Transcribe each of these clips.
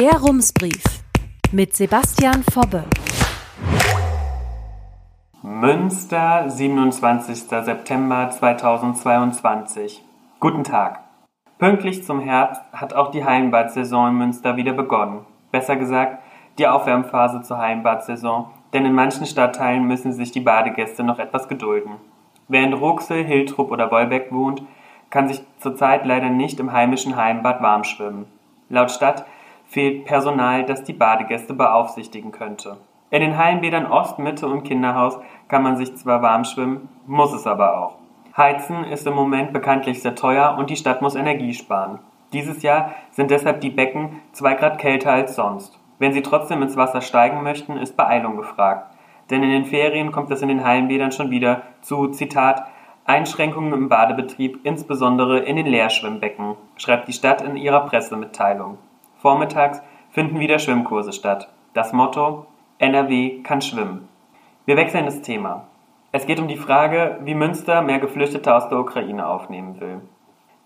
Der Rumsbrief mit Sebastian Fobbe. Münster, 27. September 2022. Guten Tag. Pünktlich zum Herbst hat auch die Hallenbadsaison in Münster wieder begonnen. Besser gesagt, die Aufwärmphase zur Hallenbadsaison, denn in manchen Stadtteilen müssen sich die Badegäste noch etwas gedulden. Wer in Ruxel, Hiltrup oder Wolbeck wohnt, kann sich zurzeit leider nicht im heimischen Heimbad warm schwimmen. Laut Stadt fehlt Personal, das die Badegäste beaufsichtigen könnte. In den Hallenbädern Ost, Mitte und Kinderhaus kann man sich zwar warm schwimmen, muss es aber auch. Heizen ist im Moment bekanntlich sehr teuer und die Stadt muss Energie sparen. Dieses Jahr sind deshalb die Becken zwei Grad kälter als sonst. Wenn Sie trotzdem ins Wasser steigen möchten, ist Beeilung gefragt. Denn in den Ferien kommt es in den Hallenbädern schon wieder zu, Zitat, Einschränkungen im Badebetrieb, insbesondere in den Leerschwimmbecken, schreibt die Stadt in ihrer Pressemitteilung. Vormittags finden wieder Schwimmkurse statt. Das Motto NRW kann schwimmen. Wir wechseln das Thema. Es geht um die Frage, wie Münster mehr Geflüchtete aus der Ukraine aufnehmen will.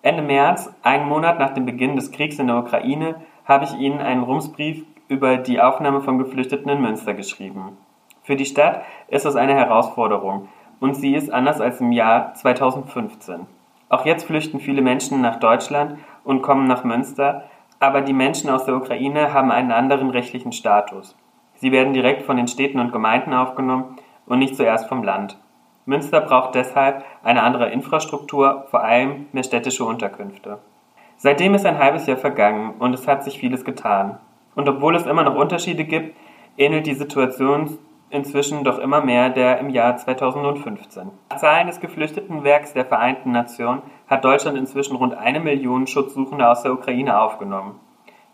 Ende März, einen Monat nach dem Beginn des Kriegs in der Ukraine, habe ich Ihnen einen Rumsbrief über die Aufnahme von Geflüchteten in Münster geschrieben. Für die Stadt ist das eine Herausforderung, und sie ist anders als im Jahr 2015. Auch jetzt flüchten viele Menschen nach Deutschland und kommen nach Münster, aber die Menschen aus der Ukraine haben einen anderen rechtlichen Status. Sie werden direkt von den Städten und Gemeinden aufgenommen und nicht zuerst vom Land. Münster braucht deshalb eine andere Infrastruktur, vor allem mehr städtische Unterkünfte. Seitdem ist ein halbes Jahr vergangen und es hat sich vieles getan. Und obwohl es immer noch Unterschiede gibt, ähnelt die Situation inzwischen doch immer mehr der im Jahr 2015. Nach Zahlen des Geflüchtetenwerks der Vereinten Nationen hat Deutschland inzwischen rund eine Million Schutzsuchende aus der Ukraine aufgenommen.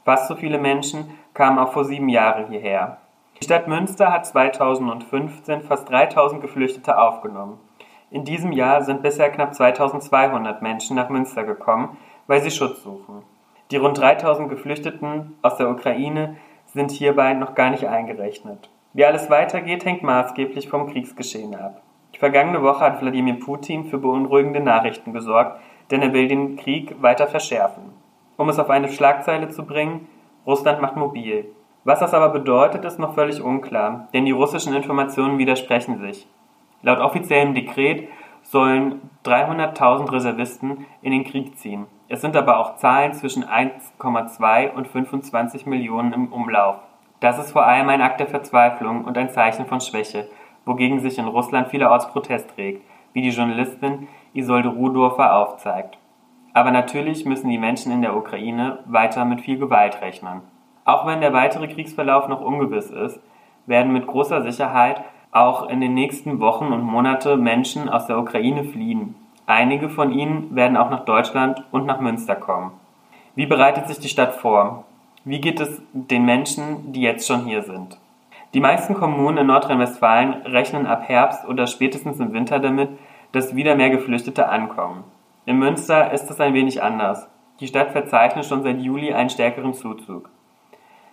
Fast so viele Menschen kamen auch vor sieben Jahren hierher. Die Stadt Münster hat 2015 fast 3000 Geflüchtete aufgenommen. In diesem Jahr sind bisher knapp 2200 Menschen nach Münster gekommen, weil sie Schutz suchen. Die rund 3000 Geflüchteten aus der Ukraine sind hierbei noch gar nicht eingerechnet. Wie alles weitergeht, hängt maßgeblich vom Kriegsgeschehen ab. Die vergangene Woche hat Wladimir Putin für beunruhigende Nachrichten gesorgt, denn er will den Krieg weiter verschärfen. Um es auf eine Schlagzeile zu bringen, Russland macht mobil. Was das aber bedeutet, ist noch völlig unklar, denn die russischen Informationen widersprechen sich. Laut offiziellem Dekret sollen 300.000 Reservisten in den Krieg ziehen. Es sind aber auch Zahlen zwischen 1,2 und 25 Millionen im Umlauf. Das ist vor allem ein Akt der Verzweiflung und ein Zeichen von Schwäche, wogegen sich in Russland vielerorts Protest regt, wie die Journalistin Isolde Rudorfer aufzeigt. Aber natürlich müssen die Menschen in der Ukraine weiter mit viel Gewalt rechnen. Auch wenn der weitere Kriegsverlauf noch ungewiss ist, werden mit großer Sicherheit auch in den nächsten Wochen und Monate Menschen aus der Ukraine fliehen. Einige von ihnen werden auch nach Deutschland und nach Münster kommen. Wie bereitet sich die Stadt vor? Wie geht es den Menschen, die jetzt schon hier sind? Die meisten Kommunen in Nordrhein-Westfalen rechnen ab Herbst oder spätestens im Winter damit, dass wieder mehr Geflüchtete ankommen. In Münster ist es ein wenig anders. Die Stadt verzeichnet schon seit Juli einen stärkeren Zuzug.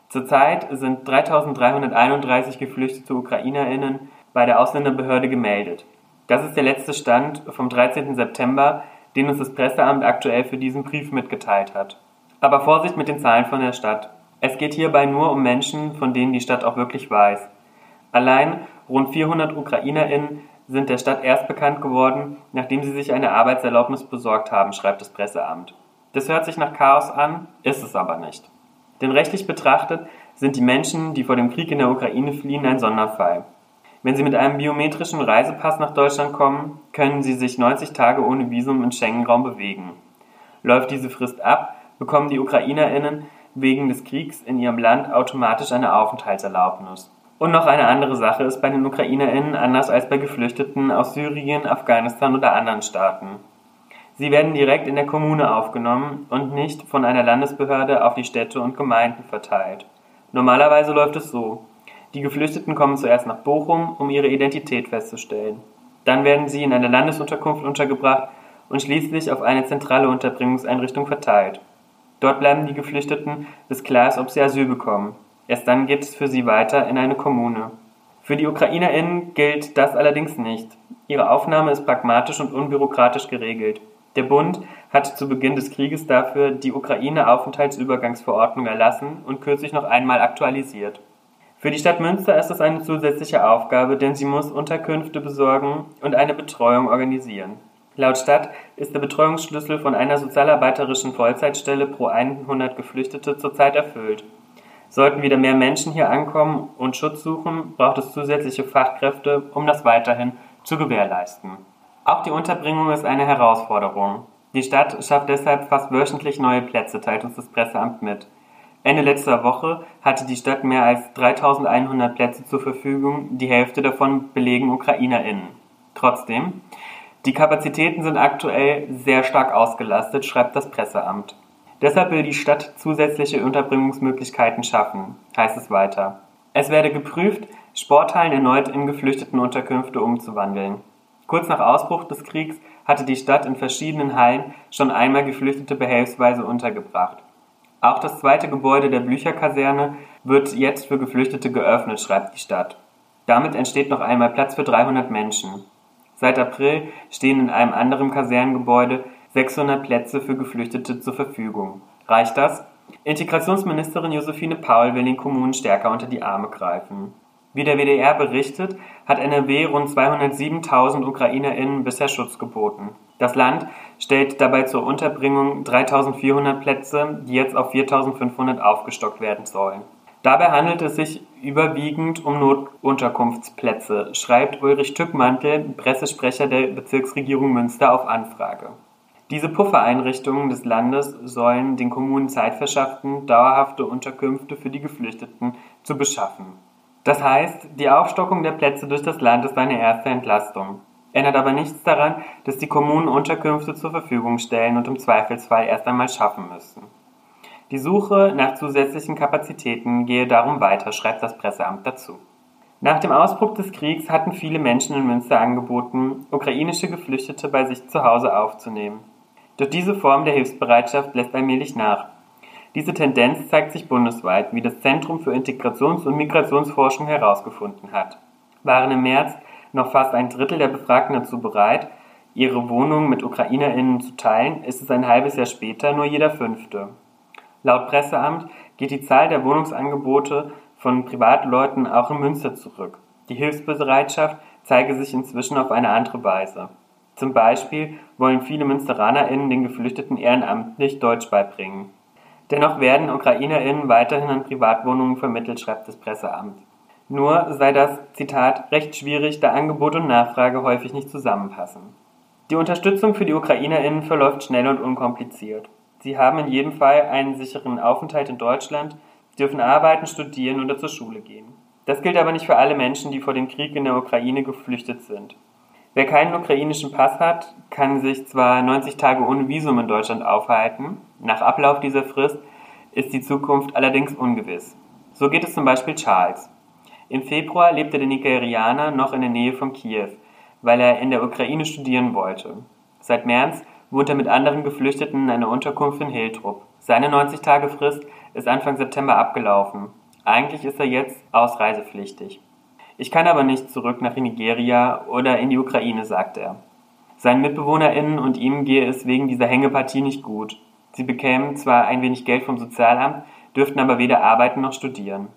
Zurzeit sind 3.331 geflüchtete UkrainerInnen bei der Ausländerbehörde gemeldet. Das ist der letzte Stand vom 13. September, den uns das Presseamt aktuell für diesen Brief mitgeteilt hat. Aber Vorsicht mit den Zahlen von der Stadt. Es geht hierbei nur um Menschen, von denen die Stadt auch wirklich weiß. Allein rund 400 UkrainerInnen sind der Stadt erst bekannt geworden, nachdem sie sich eine Arbeitserlaubnis besorgt haben, schreibt das Presseamt. Das hört sich nach Chaos an, ist es aber nicht. Denn rechtlich betrachtet sind die Menschen, die vor dem Krieg in der Ukraine fliehen, ein Sonderfall. Wenn sie mit einem biometrischen Reisepass nach Deutschland kommen, können sie sich 90 Tage ohne Visum im Schengen-Raum bewegen. Läuft diese Frist ab, bekommen die UkrainerInnen wegen des Kriegs in ihrem Land automatisch eine Aufenthaltserlaubnis. Und noch eine andere Sache ist bei den UkrainerInnen anders als bei Geflüchteten aus Syrien, Afghanistan oder anderen Staaten. Sie werden direkt in der Kommune aufgenommen und nicht von einer Landesbehörde auf die Städte und Gemeinden verteilt. Normalerweise läuft es so. Die Geflüchteten kommen zuerst nach Bochum, um ihre Identität festzustellen. Dann werden sie in einer Landesunterkunft untergebracht und schließlich auf eine zentrale Unterbringungseinrichtung verteilt. Dort bleiben die Geflüchteten, bis klar ist, ob sie Asyl bekommen. Erst dann geht es für sie weiter in eine Kommune. Für die UkrainerInnen gilt das allerdings nicht. Ihre Aufnahme ist pragmatisch und unbürokratisch geregelt. Der Bund hat zu Beginn des Krieges dafür die Ukraine-Aufenthaltsübergangsverordnung erlassen und kürzlich noch einmal aktualisiert. Für die Stadt Münster ist das eine zusätzliche Aufgabe, denn sie muss Unterkünfte besorgen und eine Betreuung organisieren. Laut Stadt ist der Betreuungsschlüssel von einer sozialarbeiterischen Vollzeitstelle pro 100 Geflüchtete zurzeit erfüllt. Sollten wieder mehr Menschen hier ankommen und Schutz suchen, braucht es zusätzliche Fachkräfte, um das weiterhin zu gewährleisten. Auch die Unterbringung ist eine Herausforderung. Die Stadt schafft deshalb fast wöchentlich neue Plätze, teilt uns das Presseamt mit. Ende letzter Woche hatte die Stadt mehr als 3100 Plätze zur Verfügung, die Hälfte davon belegen UkrainerInnen. Trotzdem, die Kapazitäten sind aktuell sehr stark ausgelastet, schreibt das Presseamt. Deshalb will die Stadt zusätzliche Unterbringungsmöglichkeiten schaffen, heißt es weiter. Es werde geprüft, Sporthallen erneut in Geflüchtetenunterkünfte umzuwandeln. Kurz nach Ausbruch des Kriegs hatte die Stadt in verschiedenen Hallen schon einmal Geflüchtete behelfsweise untergebracht. Auch das zweite Gebäude der Blücherkaserne wird jetzt für Geflüchtete geöffnet, schreibt die Stadt. Damit entsteht noch einmal Platz für 300 Menschen. Seit April stehen in einem anderen Kasernengebäude 600 Plätze für Geflüchtete zur Verfügung. Reicht das? Integrationsministerin Josephine Paul will den Kommunen stärker unter die Arme greifen. Wie der WDR berichtet, hat NRW rund 207.000 UkrainerInnen bisher Schutz geboten. Das Land stellt dabei zur Unterbringung 3.400 Plätze, die jetzt auf 4.500 aufgestockt werden sollen. Dabei handelt es sich überwiegend um Notunterkunftsplätze, schreibt Ulrich Tückmantel, Pressesprecher der Bezirksregierung Münster auf Anfrage. Diese Puffereinrichtungen des Landes sollen den Kommunen Zeit verschaffen, dauerhafte Unterkünfte für die Geflüchteten zu beschaffen. Das heißt, die Aufstockung der Plätze durch das Land ist eine erste Entlastung. Ändert aber nichts daran, dass die Kommunen Unterkünfte zur Verfügung stellen und im Zweifelsfall erst einmal schaffen müssen. Die Suche nach zusätzlichen Kapazitäten gehe darum weiter, schreibt das Presseamt dazu. Nach dem Ausbruch des Kriegs hatten viele Menschen in Münster angeboten, ukrainische Geflüchtete bei sich zu Hause aufzunehmen. Doch diese Form der Hilfsbereitschaft lässt allmählich nach. Diese Tendenz zeigt sich bundesweit, wie das Zentrum für Integrations- und Migrationsforschung herausgefunden hat. Waren im März noch fast ein Drittel der Befragten dazu bereit, ihre Wohnung mit UkrainerInnen zu teilen, ist es ein halbes Jahr später nur jeder Fünfte. Laut Presseamt geht die Zahl der Wohnungsangebote von Privatleuten auch in Münster zurück. Die Hilfsbereitschaft zeige sich inzwischen auf eine andere Weise. Zum Beispiel wollen viele MünsteranerInnen den Geflüchteten ehrenamtlich Deutsch beibringen. Dennoch werden UkrainerInnen weiterhin an Privatwohnungen vermittelt, schreibt das Presseamt. Nur sei das, Zitat, recht schwierig, da Angebot und Nachfrage häufig nicht zusammenpassen. Die Unterstützung für die UkrainerInnen verläuft schnell und unkompliziert. Sie haben in jedem Fall einen sicheren Aufenthalt in Deutschland, dürfen arbeiten, studieren oder zur Schule gehen. Das gilt aber nicht für alle Menschen, die vor dem Krieg in der Ukraine geflüchtet sind. Wer keinen ukrainischen Pass hat, kann sich zwar 90 Tage ohne Visum in Deutschland aufhalten, nach Ablauf dieser Frist ist die Zukunft allerdings ungewiss. So geht es zum Beispiel Charles. Im Februar lebte der Nigerianer noch in der Nähe von Kiew, weil er in der Ukraine studieren wollte. Seit März wohnt er mit anderen Geflüchteten in einer Unterkunft in Hiltrup. Seine 90-Tage-Frist ist Anfang September abgelaufen. Eigentlich ist er jetzt ausreisepflichtig. Ich kann aber nicht zurück nach Nigeria oder in die Ukraine, sagte er. Seinen MitbewohnerInnen und ihm gehe es wegen dieser Hängepartie nicht gut. Sie bekämen zwar ein wenig Geld vom Sozialamt, dürften aber weder arbeiten noch studieren.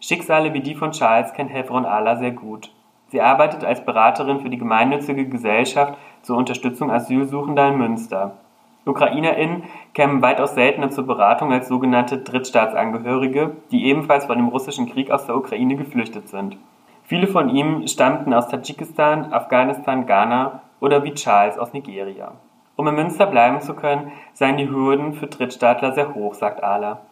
Schicksale wie die von Charles kennt Hevron Ala sehr gut. Sie arbeitet als Beraterin für die gemeinnützige Gesellschaft zur Unterstützung Asylsuchender in Münster. UkrainerInnen kämen weitaus seltener zur Beratung als sogenannte Drittstaatsangehörige, die ebenfalls vor dem russischen Krieg aus der Ukraine geflüchtet sind. Viele von ihnen stammten aus Tadschikistan, Afghanistan, Ghana oder wie Charles aus Nigeria. Um in Münster bleiben zu können, seien die Hürden für Drittstaatler sehr hoch, sagt Ala.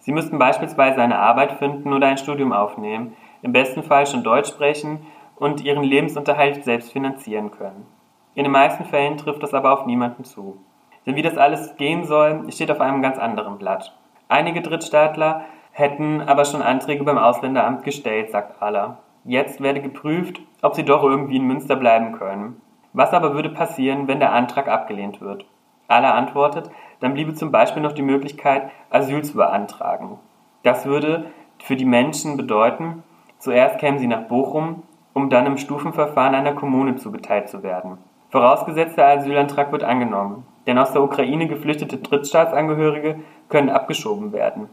Sie müssten beispielsweise eine Arbeit finden oder ein Studium aufnehmen, im besten Fall schon Deutsch sprechen und ihren Lebensunterhalt selbst finanzieren können. In den meisten Fällen trifft das aber auf niemanden zu. Denn wie das alles gehen soll, steht auf einem ganz anderen Blatt. Einige Drittstaatler hätten aber schon Anträge beim Ausländeramt gestellt, sagt Ala. Jetzt werde geprüft, ob sie doch irgendwie in Münster bleiben können. Was aber würde passieren, wenn der Antrag abgelehnt wird? Ala antwortet, dann bliebe zum Beispiel noch die Möglichkeit, Asyl zu beantragen. Das würde für die Menschen bedeuten, zuerst kämen sie nach Bochum, um dann im Stufenverfahren einer Kommune zugeteilt zu werden. Vorausgesetzt der Asylantrag wird angenommen, denn aus der Ukraine geflüchtete Drittstaatsangehörige können abgeschoben werden.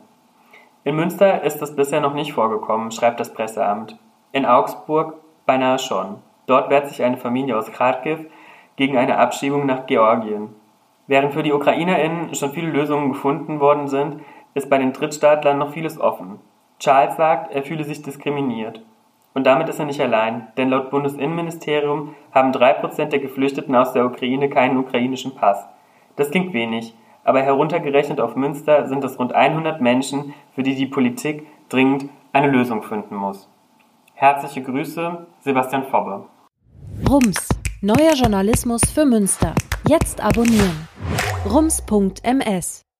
In Münster ist das bisher noch nicht vorgekommen, schreibt das Presseamt. In Augsburg beinahe schon. Dort wehrt sich eine Familie aus Kharkiv gegen eine Abschiebung nach Georgien. Während für die UkrainerInnen schon viele Lösungen gefunden worden sind, ist bei den Drittstaatlern noch vieles offen. Charles sagt, er fühle sich diskriminiert. Und damit ist er nicht allein, denn laut Bundesinnenministerium haben drei Prozent der Geflüchteten aus der Ukraine keinen ukrainischen Pass. Das klingt wenig, aber heruntergerechnet auf Münster sind es rund 100 Menschen, für die die Politik dringend eine Lösung finden muss. Herzliche Grüße, Sebastian Fobbe. Rums, neuer Journalismus für Münster. Jetzt abonnieren. rums.ms